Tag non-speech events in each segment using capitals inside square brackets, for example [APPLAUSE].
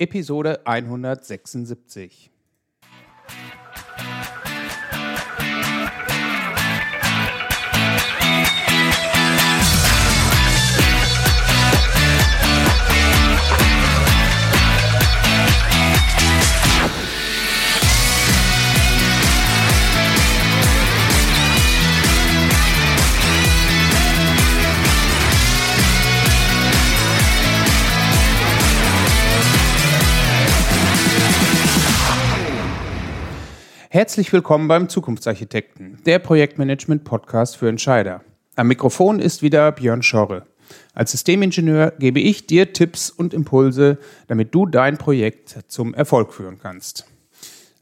Episode 176. Herzlich willkommen beim Zukunftsarchitekten, der Projektmanagement-Podcast für Entscheider. Am Mikrofon ist wieder Björn Schorre. Als Systemingenieur gebe ich dir Tipps und Impulse, damit du dein Projekt zum Erfolg führen kannst.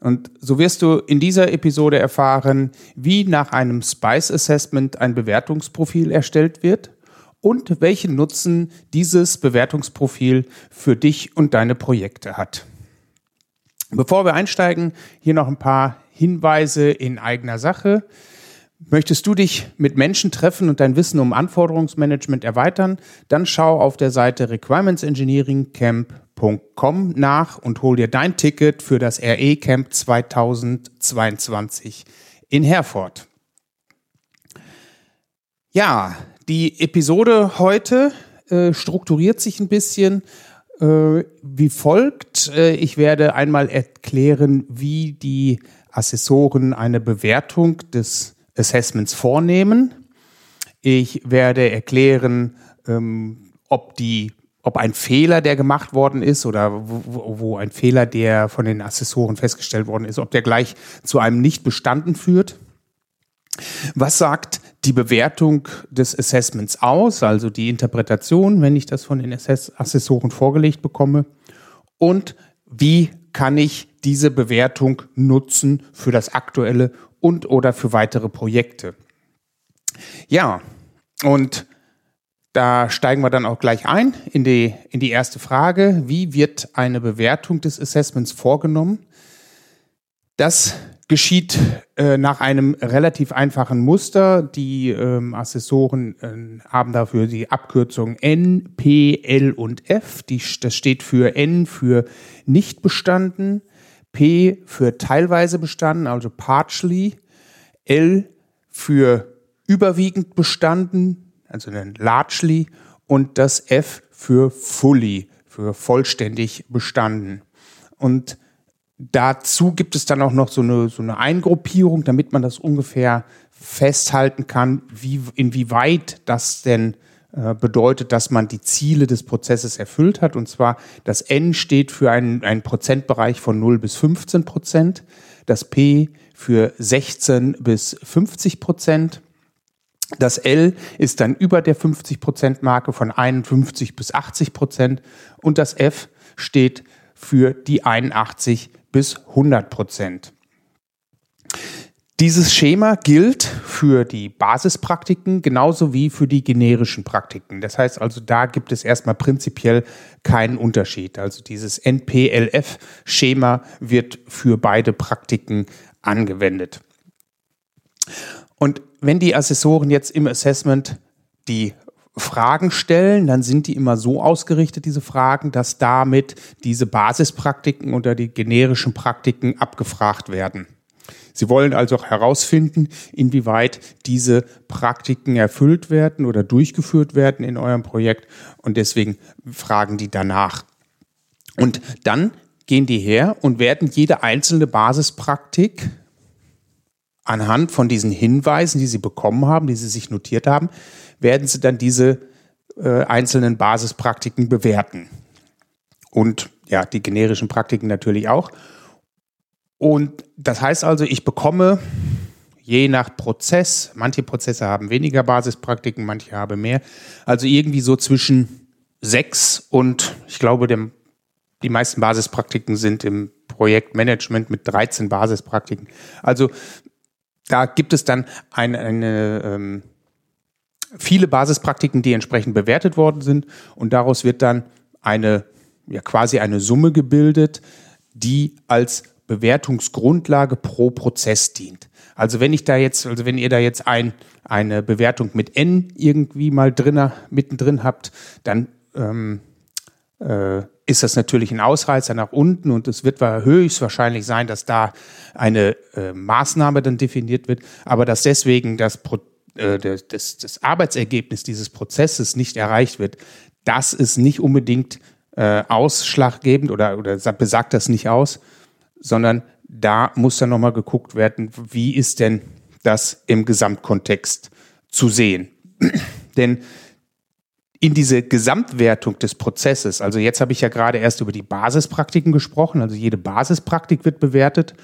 Und so wirst du in dieser Episode erfahren, wie nach einem Spice Assessment ein Bewertungsprofil erstellt wird und welchen Nutzen dieses Bewertungsprofil für dich und deine Projekte hat. Bevor wir einsteigen, hier noch ein paar Hinweise in eigener Sache. Möchtest du dich mit Menschen treffen und dein Wissen um Anforderungsmanagement erweitern? Dann schau auf der Seite requirementsengineeringcamp.com nach und hol dir dein Ticket für das RE Camp 2022 in Herford. Ja, die Episode heute äh, strukturiert sich ein bisschen äh, wie folgt. Äh, ich werde einmal erklären, wie die Assessoren eine Bewertung des Assessments vornehmen. Ich werde erklären, ähm, ob die ob ein Fehler, der gemacht worden ist oder wo, wo, ein Fehler, der von den Assessoren festgestellt worden ist, ob der gleich zu einem nicht bestanden führt. Was sagt die Bewertung des Assessments aus, also die Interpretation, wenn ich das von den Assessoren vorgelegt bekomme? Und wie kann ich diese Bewertung nutzen für das aktuelle und oder für weitere Projekte? Ja, und da steigen wir dann auch gleich ein in die, in die erste Frage. Wie wird eine Bewertung des Assessments vorgenommen? Das geschieht äh, nach einem relativ einfachen Muster. Die ähm, Assessoren äh, haben dafür die Abkürzung N, P, L und F. Die, das steht für N für nicht bestanden, P für teilweise bestanden, also partially, L für überwiegend bestanden, also dann largely, und das F für fully, für vollständig bestanden. Und Dazu gibt es dann auch noch so eine, so eine Eingruppierung, damit man das ungefähr festhalten kann, wie, inwieweit das denn äh, bedeutet, dass man die Ziele des Prozesses erfüllt hat. Und zwar das N steht für einen, einen Prozentbereich von 0 bis 15 Prozent, das P für 16 bis 50 Prozent. Das L ist dann über der 50 Prozent Marke von 51 bis 80 Prozent und das F steht für die 81 bis 100 Prozent. Dieses Schema gilt für die Basispraktiken genauso wie für die generischen Praktiken. Das heißt also, da gibt es erstmal prinzipiell keinen Unterschied. Also dieses NPLF-Schema wird für beide Praktiken angewendet. Und wenn die Assessoren jetzt im Assessment die Fragen stellen, dann sind die immer so ausgerichtet, diese Fragen, dass damit diese Basispraktiken oder die generischen Praktiken abgefragt werden. Sie wollen also herausfinden, inwieweit diese Praktiken erfüllt werden oder durchgeführt werden in eurem Projekt und deswegen fragen die danach. Und dann gehen die her und werden jede einzelne Basispraktik anhand von diesen Hinweisen, die sie bekommen haben, die sie sich notiert haben, werden sie dann diese äh, einzelnen Basispraktiken bewerten. Und ja, die generischen Praktiken natürlich auch. Und das heißt also, ich bekomme je nach Prozess, manche Prozesse haben weniger Basispraktiken, manche haben mehr, also irgendwie so zwischen sechs und ich glaube, dem, die meisten Basispraktiken sind im Projektmanagement mit 13 Basispraktiken. Also da gibt es dann eine, eine ähm, viele Basispraktiken, die entsprechend bewertet worden sind und daraus wird dann eine ja quasi eine Summe gebildet, die als Bewertungsgrundlage pro Prozess dient. Also wenn ich da jetzt, also wenn ihr da jetzt ein, eine Bewertung mit n irgendwie mal drinne, mittendrin habt, dann ähm, äh, ist das natürlich ein Ausreißer nach unten und es wird höchstwahrscheinlich sein, dass da eine äh, Maßnahme dann definiert wird, aber dass deswegen das, äh, das, das Arbeitsergebnis dieses Prozesses nicht erreicht wird, das ist nicht unbedingt äh, ausschlaggebend oder, oder besagt das nicht aus, sondern da muss dann nochmal geguckt werden, wie ist denn das im Gesamtkontext zu sehen. [CLEARS THROAT] Denn in diese Gesamtwertung des Prozesses, also jetzt habe ich ja gerade erst über die Basispraktiken gesprochen, also jede Basispraktik wird bewertet.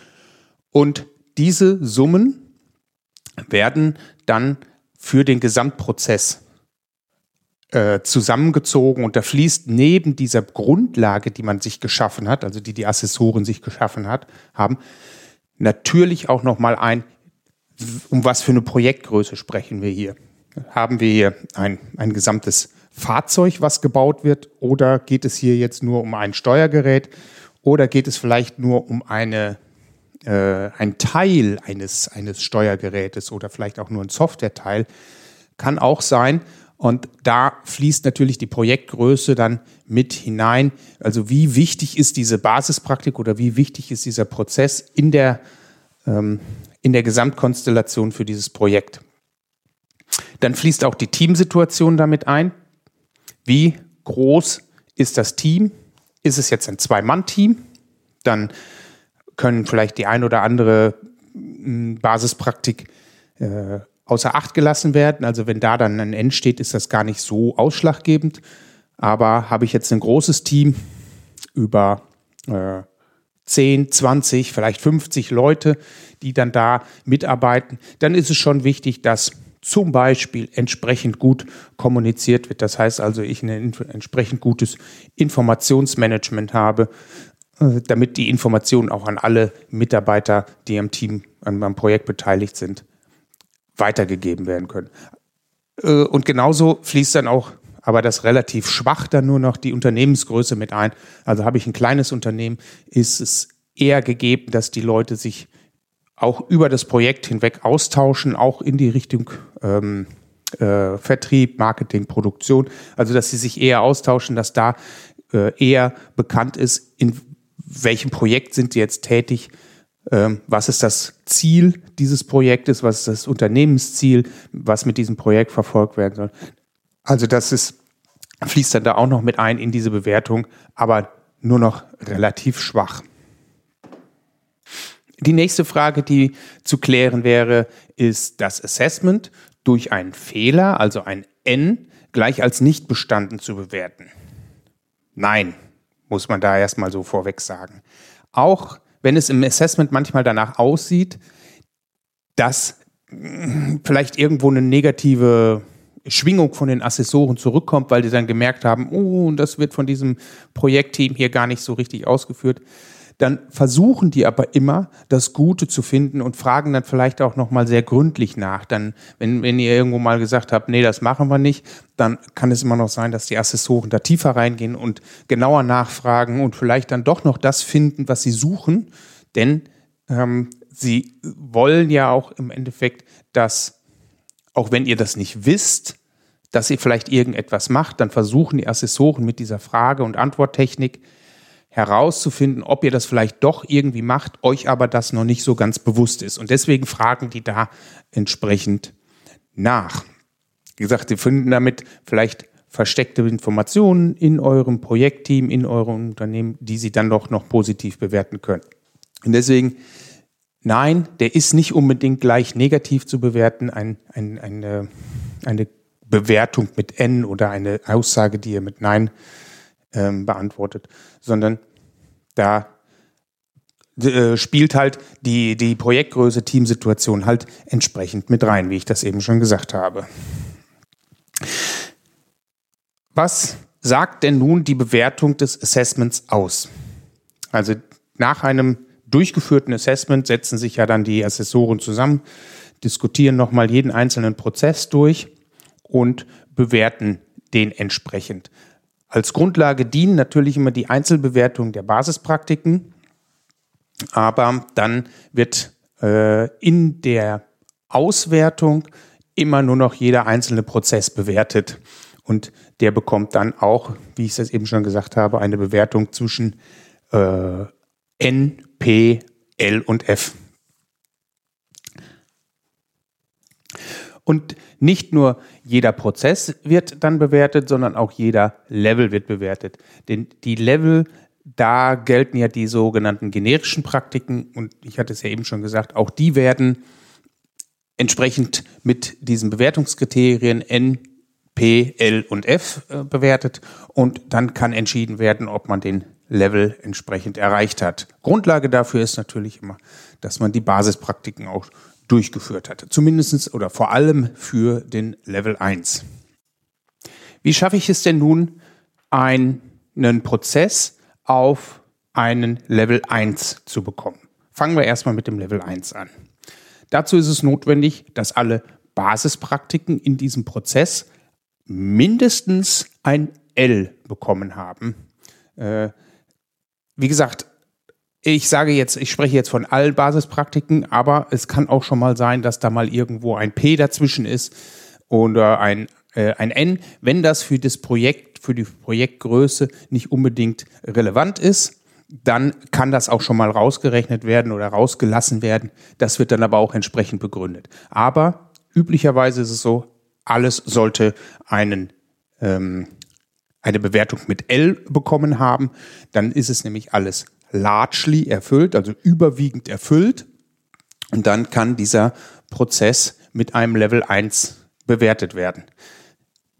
Und diese Summen werden dann für den Gesamtprozess äh, zusammengezogen. Und da fließt neben dieser Grundlage, die man sich geschaffen hat, also die die Assessoren sich geschaffen hat, haben, natürlich auch noch mal ein, um was für eine Projektgröße sprechen wir hier? Haben wir hier ein, ein gesamtes Fahrzeug, was gebaut wird? Oder geht es hier jetzt nur um ein Steuergerät? Oder geht es vielleicht nur um eine, äh, ein Teil eines, eines Steuergerätes oder vielleicht auch nur ein Softwareteil? Kann auch sein. Und da fließt natürlich die Projektgröße dann mit hinein. Also wie wichtig ist diese Basispraktik oder wie wichtig ist dieser Prozess in der, ähm, in der Gesamtkonstellation für dieses Projekt? Dann fließt auch die Teamsituation damit ein. Wie groß ist das Team? Ist es jetzt ein Zwei-Mann-Team? Dann können vielleicht die ein oder andere hm, Basispraktik äh, außer Acht gelassen werden. Also wenn da dann ein N steht, ist das gar nicht so ausschlaggebend. Aber habe ich jetzt ein großes Team über äh, 10, 20, vielleicht 50 Leute, die dann da mitarbeiten, dann ist es schon wichtig, dass zum Beispiel entsprechend gut kommuniziert wird. Das heißt also, ich ein entsprechend gutes Informationsmanagement habe, äh, damit die Informationen auch an alle Mitarbeiter, die am Team, am Projekt beteiligt sind, weitergegeben werden können. Äh, und genauso fließt dann auch, aber das relativ schwach dann nur noch die Unternehmensgröße mit ein. Also habe ich ein kleines Unternehmen, ist es eher gegeben, dass die Leute sich auch über das Projekt hinweg austauschen, auch in die Richtung ähm, äh, Vertrieb, Marketing, Produktion. Also dass sie sich eher austauschen, dass da äh, eher bekannt ist, in welchem Projekt sind sie jetzt tätig, ähm, was ist das Ziel dieses Projektes, was ist das Unternehmensziel, was mit diesem Projekt verfolgt werden soll. Also das ist, fließt dann da auch noch mit ein in diese Bewertung, aber nur noch relativ schwach. Die nächste Frage, die zu klären wäre, ist das Assessment durch einen Fehler, also ein N, gleich als nicht bestanden zu bewerten? Nein, muss man da erstmal so vorweg sagen. Auch wenn es im Assessment manchmal danach aussieht, dass vielleicht irgendwo eine negative Schwingung von den Assessoren zurückkommt, weil die dann gemerkt haben, oh, das wird von diesem Projektteam hier gar nicht so richtig ausgeführt dann versuchen die aber immer, das Gute zu finden und fragen dann vielleicht auch nochmal sehr gründlich nach. Dann, wenn, wenn ihr irgendwo mal gesagt habt, nee, das machen wir nicht, dann kann es immer noch sein, dass die Assessoren da tiefer reingehen und genauer nachfragen und vielleicht dann doch noch das finden, was sie suchen. Denn ähm, sie wollen ja auch im Endeffekt, dass, auch wenn ihr das nicht wisst, dass ihr vielleicht irgendetwas macht, dann versuchen die Assessoren mit dieser Frage- und Antworttechnik herauszufinden, ob ihr das vielleicht doch irgendwie macht, euch aber das noch nicht so ganz bewusst ist. Und deswegen fragen die da entsprechend nach. Wie gesagt, sie finden damit vielleicht versteckte Informationen in eurem Projektteam, in eurem Unternehmen, die sie dann doch noch positiv bewerten können. Und deswegen, nein, der ist nicht unbedingt gleich negativ zu bewerten. Ein, ein, eine, eine Bewertung mit N oder eine Aussage, die ihr mit Nein ähm, beantwortet, sondern da äh, spielt halt die, die Projektgröße, Teamsituation halt entsprechend mit rein, wie ich das eben schon gesagt habe. Was sagt denn nun die Bewertung des Assessments aus? Also nach einem durchgeführten Assessment setzen sich ja dann die Assessoren zusammen, diskutieren nochmal jeden einzelnen Prozess durch und bewerten den entsprechend. Als Grundlage dienen natürlich immer die Einzelbewertung der Basispraktiken, aber dann wird äh, in der Auswertung immer nur noch jeder einzelne Prozess bewertet. und der bekommt dann auch, wie ich es eben schon gesagt habe, eine Bewertung zwischen äh, N, P, L und F. Und nicht nur jeder Prozess wird dann bewertet, sondern auch jeder Level wird bewertet. Denn die Level, da gelten ja die sogenannten generischen Praktiken und ich hatte es ja eben schon gesagt, auch die werden entsprechend mit diesen Bewertungskriterien N, P, L und F äh, bewertet und dann kann entschieden werden, ob man den Level entsprechend erreicht hat. Grundlage dafür ist natürlich immer, dass man die Basispraktiken auch durchgeführt hat. Zumindest oder vor allem für den Level 1. Wie schaffe ich es denn nun, einen Prozess auf einen Level 1 zu bekommen? Fangen wir erstmal mit dem Level 1 an. Dazu ist es notwendig, dass alle Basispraktiken in diesem Prozess mindestens ein L bekommen haben. Äh, wie gesagt, ich sage jetzt, ich spreche jetzt von allen Basispraktiken, aber es kann auch schon mal sein, dass da mal irgendwo ein P dazwischen ist oder ein, äh, ein N, wenn das für das Projekt, für die Projektgröße nicht unbedingt relevant ist dann kann das auch schon mal rausgerechnet werden oder rausgelassen werden. Das wird dann aber auch entsprechend begründet. Aber üblicherweise ist es so, alles sollte einen, ähm, eine Bewertung mit L bekommen haben. Dann ist es nämlich alles largely erfüllt, also überwiegend erfüllt. Und dann kann dieser Prozess mit einem Level 1 bewertet werden.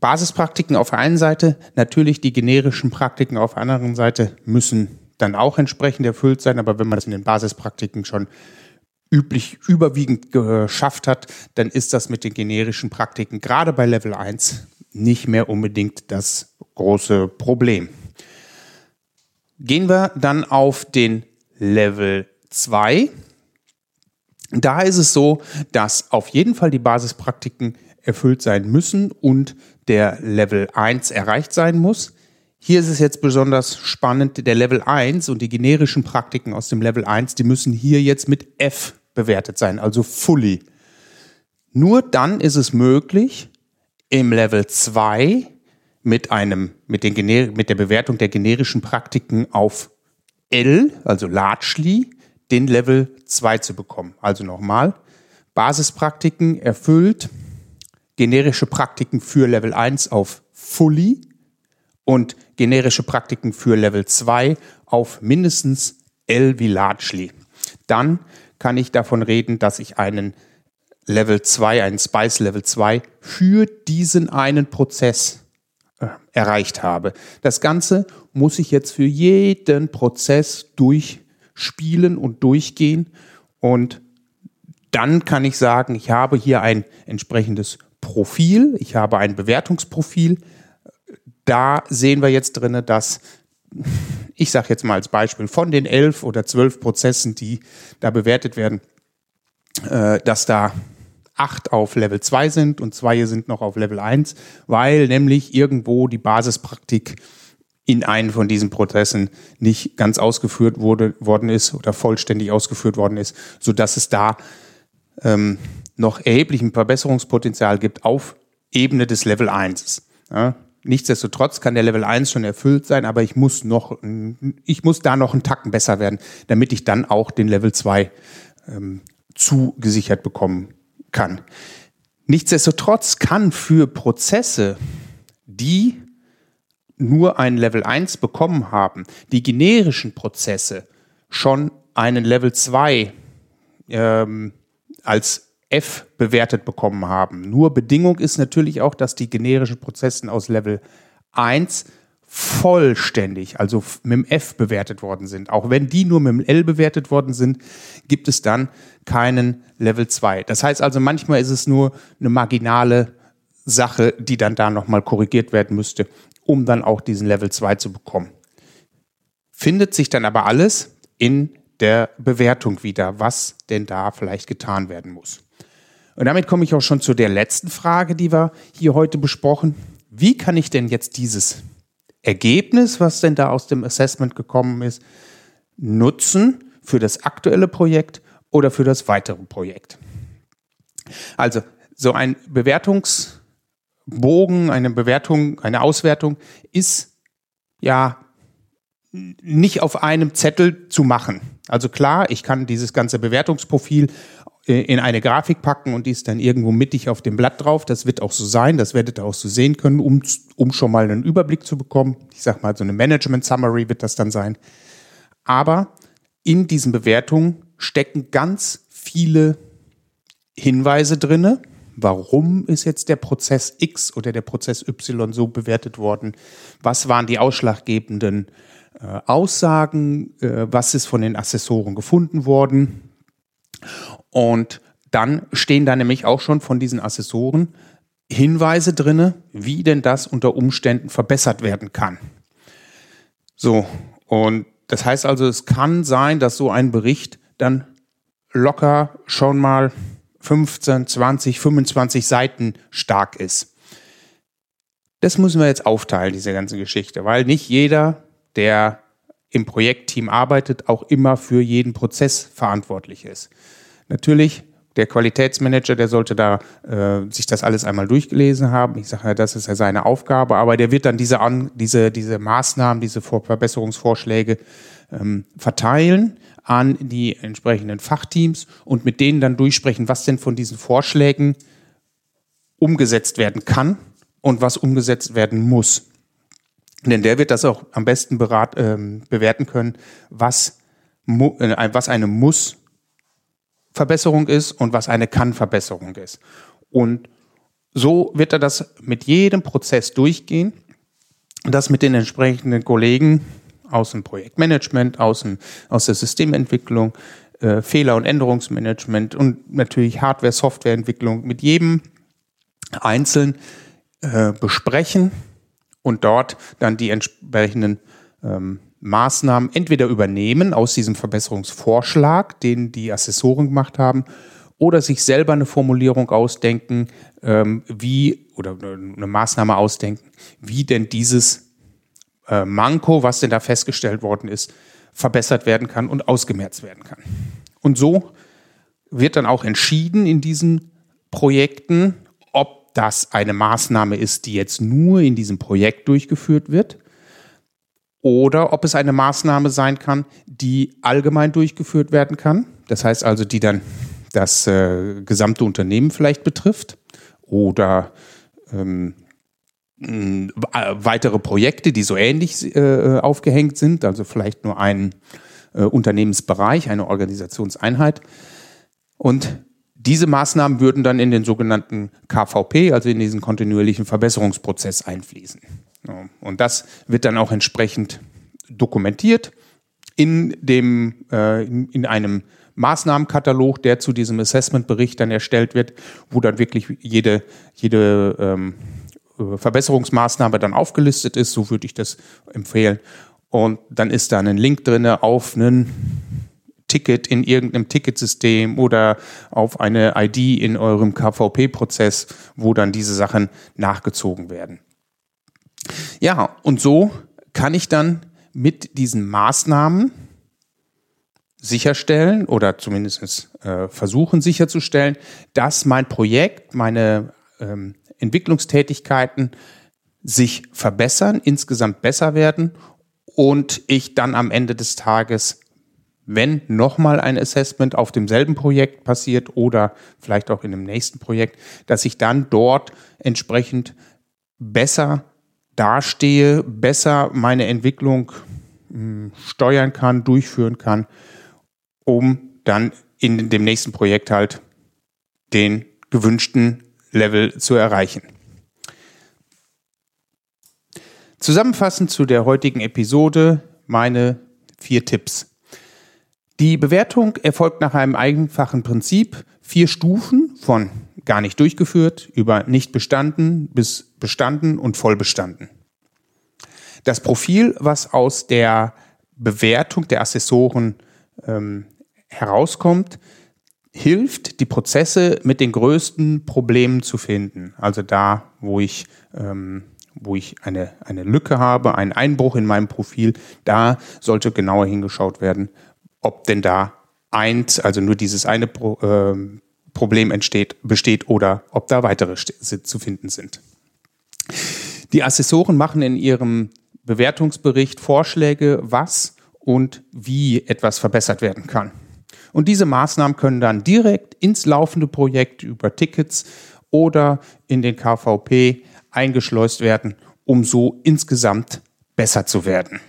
Basispraktiken auf der einen Seite, natürlich die generischen Praktiken auf der anderen Seite müssen dann auch entsprechend erfüllt sein. Aber wenn man das in den Basispraktiken schon üblich überwiegend geschafft hat, dann ist das mit den generischen Praktiken gerade bei Level 1 nicht mehr unbedingt das große Problem. Gehen wir dann auf den Level 2. Da ist es so, dass auf jeden Fall die Basispraktiken erfüllt sein müssen und der Level 1 erreicht sein muss. Hier ist es jetzt besonders spannend, der Level 1 und die generischen Praktiken aus dem Level 1, die müssen hier jetzt mit F bewertet sein, also fully. Nur dann ist es möglich, im Level 2 mit einem, mit, den Gener mit der Bewertung der generischen Praktiken auf L, also largely, den Level 2 zu bekommen. Also nochmal, Basispraktiken erfüllt, generische Praktiken für Level 1 auf fully und generische Praktiken für Level 2 auf mindestens L wie largely. Dann kann ich davon reden, dass ich einen Level 2, einen Spice Level 2 für diesen einen Prozess äh, erreicht habe. Das Ganze muss ich jetzt für jeden Prozess durchspielen und durchgehen und dann kann ich sagen, ich habe hier ein entsprechendes Profil, ich habe ein Bewertungsprofil, da sehen wir jetzt drin, dass ich sage jetzt mal als Beispiel von den elf oder zwölf Prozessen, die da bewertet werden, äh, dass da acht auf Level 2 sind und zwei sind noch auf Level 1, weil nämlich irgendwo die Basispraktik in einen von diesen Prozessen nicht ganz ausgeführt wurde, worden ist oder vollständig ausgeführt worden ist, sodass es da ähm, noch erheblichen Verbesserungspotenzial gibt auf Ebene des Level 1. Ja, Nichtsdestotrotz kann der Level 1 schon erfüllt sein, aber ich muss noch, ich muss da noch einen Tacken besser werden, damit ich dann auch den Level 2 ähm, zugesichert bekommen kann. Nichtsdestotrotz kann für Prozesse, die nur ein Level 1 bekommen haben, die generischen Prozesse schon einen Level 2 ähm, als F bewertet bekommen haben. Nur Bedingung ist natürlich auch, dass die generischen Prozesse aus Level 1 vollständig, also mit dem F bewertet worden sind. Auch wenn die nur mit dem L bewertet worden sind, gibt es dann keinen Level 2. Das heißt also, manchmal ist es nur eine marginale Sache, die dann da nochmal korrigiert werden müsste, um dann auch diesen Level 2 zu bekommen. Findet sich dann aber alles in der Bewertung wieder, was denn da vielleicht getan werden muss. Und damit komme ich auch schon zu der letzten Frage, die wir hier heute besprochen. Wie kann ich denn jetzt dieses Ergebnis, was denn da aus dem Assessment gekommen ist, nutzen für das aktuelle Projekt oder für das weitere Projekt? Also so ein Bewertungs Bogen, eine Bewertung, eine Auswertung ist ja nicht auf einem Zettel zu machen. Also klar, ich kann dieses ganze Bewertungsprofil in eine Grafik packen und die ist dann irgendwo mittig auf dem Blatt drauf. Das wird auch so sein, das werdet ihr auch so sehen können, um, um schon mal einen Überblick zu bekommen. Ich sag mal, so eine Management Summary wird das dann sein. Aber in diesen Bewertungen stecken ganz viele Hinweise drinne. Warum ist jetzt der Prozess X oder der Prozess Y so bewertet worden? Was waren die ausschlaggebenden äh, Aussagen? Äh, was ist von den Assessoren gefunden worden? Und dann stehen da nämlich auch schon von diesen Assessoren Hinweise drinne, wie denn das unter Umständen verbessert werden kann. So, und das heißt also, es kann sein, dass so ein Bericht dann locker schon mal 15, 20, 25 Seiten stark ist. Das müssen wir jetzt aufteilen, diese ganze Geschichte, weil nicht jeder, der im Projektteam arbeitet, auch immer für jeden Prozess verantwortlich ist. Natürlich, der Qualitätsmanager, der sollte da äh, sich das alles einmal durchgelesen haben. Ich sage ja, das ist ja seine Aufgabe, aber der wird dann diese, an, diese, diese Maßnahmen, diese Verbesserungsvorschläge ähm, verteilen an die entsprechenden Fachteams und mit denen dann durchsprechen, was denn von diesen Vorschlägen umgesetzt werden kann und was umgesetzt werden muss. Denn der wird das auch am besten berat, ähm, bewerten können, was, äh, was eine Muss-Verbesserung ist und was eine Kann-Verbesserung ist. Und so wird er das mit jedem Prozess durchgehen, das mit den entsprechenden Kollegen aus dem Projektmanagement, aus, dem, aus der Systementwicklung, äh, Fehler- und Änderungsmanagement und natürlich Hardware-, Softwareentwicklung mit jedem einzeln äh, besprechen und dort dann die entsprechenden ähm, Maßnahmen entweder übernehmen aus diesem Verbesserungsvorschlag, den die Assessoren gemacht haben, oder sich selber eine Formulierung ausdenken, ähm, wie oder eine Maßnahme ausdenken, wie denn dieses äh, Manko, was denn da festgestellt worden ist, verbessert werden kann und ausgemerzt werden kann. Und so wird dann auch entschieden in diesen Projekten, ob das eine Maßnahme ist, die jetzt nur in diesem Projekt durchgeführt wird oder ob es eine Maßnahme sein kann, die allgemein durchgeführt werden kann. Das heißt also, die dann das äh, gesamte Unternehmen vielleicht betrifft oder ähm, äh, weitere Projekte, die so ähnlich äh, aufgehängt sind, also vielleicht nur ein äh, Unternehmensbereich, eine Organisationseinheit. Und diese Maßnahmen würden dann in den sogenannten KVP, also in diesen kontinuierlichen Verbesserungsprozess einfließen. Und das wird dann auch entsprechend dokumentiert in dem äh, in einem Maßnahmenkatalog, der zu diesem Assessment-Bericht dann erstellt wird, wo dann wirklich jede jede ähm, äh, Verbesserungsmaßnahme dann aufgelistet ist, so würde ich das empfehlen. Und dann ist da ein Link drin auf einen Ticket in irgendeinem Ticketsystem oder auf eine ID in eurem KVP-Prozess, wo dann diese Sachen nachgezogen werden. Ja, und so kann ich dann mit diesen Maßnahmen sicherstellen oder zumindest äh, versuchen sicherzustellen, dass mein Projekt, meine ähm, Entwicklungstätigkeiten sich verbessern, insgesamt besser werden und ich dann am Ende des Tages, wenn nochmal ein Assessment auf demselben Projekt passiert oder vielleicht auch in dem nächsten Projekt, dass ich dann dort entsprechend besser dastehe, besser meine Entwicklung hm, steuern kann, durchführen kann, um dann in dem nächsten Projekt halt den gewünschten Level zu erreichen. Zusammenfassend zu der heutigen Episode meine vier Tipps. Die Bewertung erfolgt nach einem einfachen Prinzip, vier Stufen von gar nicht durchgeführt über nicht bestanden bis bestanden und voll bestanden. Das Profil, was aus der Bewertung der Assessoren ähm, herauskommt, hilft, die Prozesse mit den größten Problemen zu finden. Also da, wo ich, ähm, wo ich eine, eine Lücke habe, einen Einbruch in meinem Profil, da sollte genauer hingeschaut werden, ob denn da eins, also nur dieses eine Pro, äh, Problem entsteht, besteht oder ob da weitere zu finden sind. Die Assessoren machen in ihrem Bewertungsbericht Vorschläge, was und wie etwas verbessert werden kann. Und diese Maßnahmen können dann direkt ins laufende Projekt über Tickets oder in den KVP eingeschleust werden, um so insgesamt besser zu werden.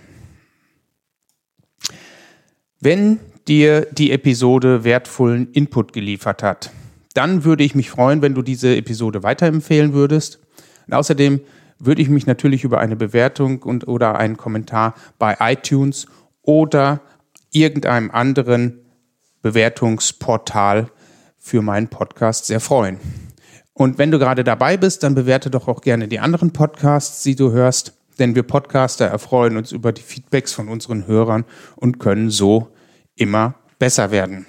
Wenn dir die Episode wertvollen Input geliefert hat, dann würde ich mich freuen, wenn du diese Episode weiterempfehlen würdest. Und außerdem würde ich mich natürlich über eine Bewertung und oder einen Kommentar bei iTunes oder irgendeinem anderen Bewertungsportal für meinen Podcast sehr freuen. Und wenn du gerade dabei bist, dann bewerte doch auch gerne die anderen Podcasts, die du hörst, denn wir Podcaster erfreuen uns über die Feedbacks von unseren Hörern und können so immer besser werden.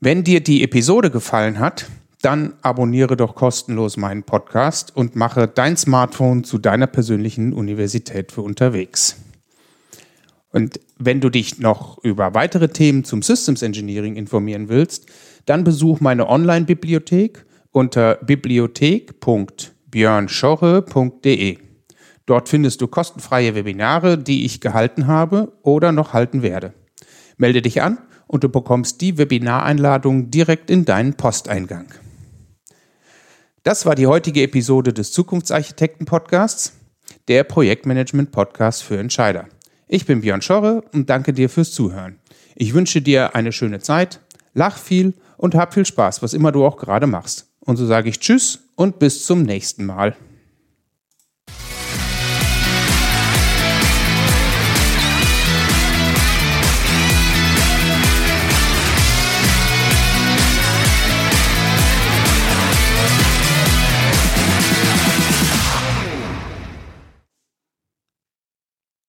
Wenn dir die Episode gefallen hat, dann abonniere doch kostenlos meinen Podcast und mache dein Smartphone zu deiner persönlichen Universität für unterwegs. Und wenn du dich noch über weitere Themen zum Systems Engineering informieren willst, dann besuch meine Online-Bibliothek unter bibliothek.björnschorre.de. Dort findest du kostenfreie Webinare, die ich gehalten habe oder noch halten werde. Melde dich an und du bekommst die Webinareinladung direkt in deinen Posteingang. Das war die heutige Episode des Zukunftsarchitekten Podcasts, der Projektmanagement Podcast für Entscheider. Ich bin Björn Schorre und danke dir fürs Zuhören. Ich wünsche dir eine schöne Zeit, lach viel und hab viel Spaß, was immer du auch gerade machst. Und so sage ich Tschüss und bis zum nächsten Mal.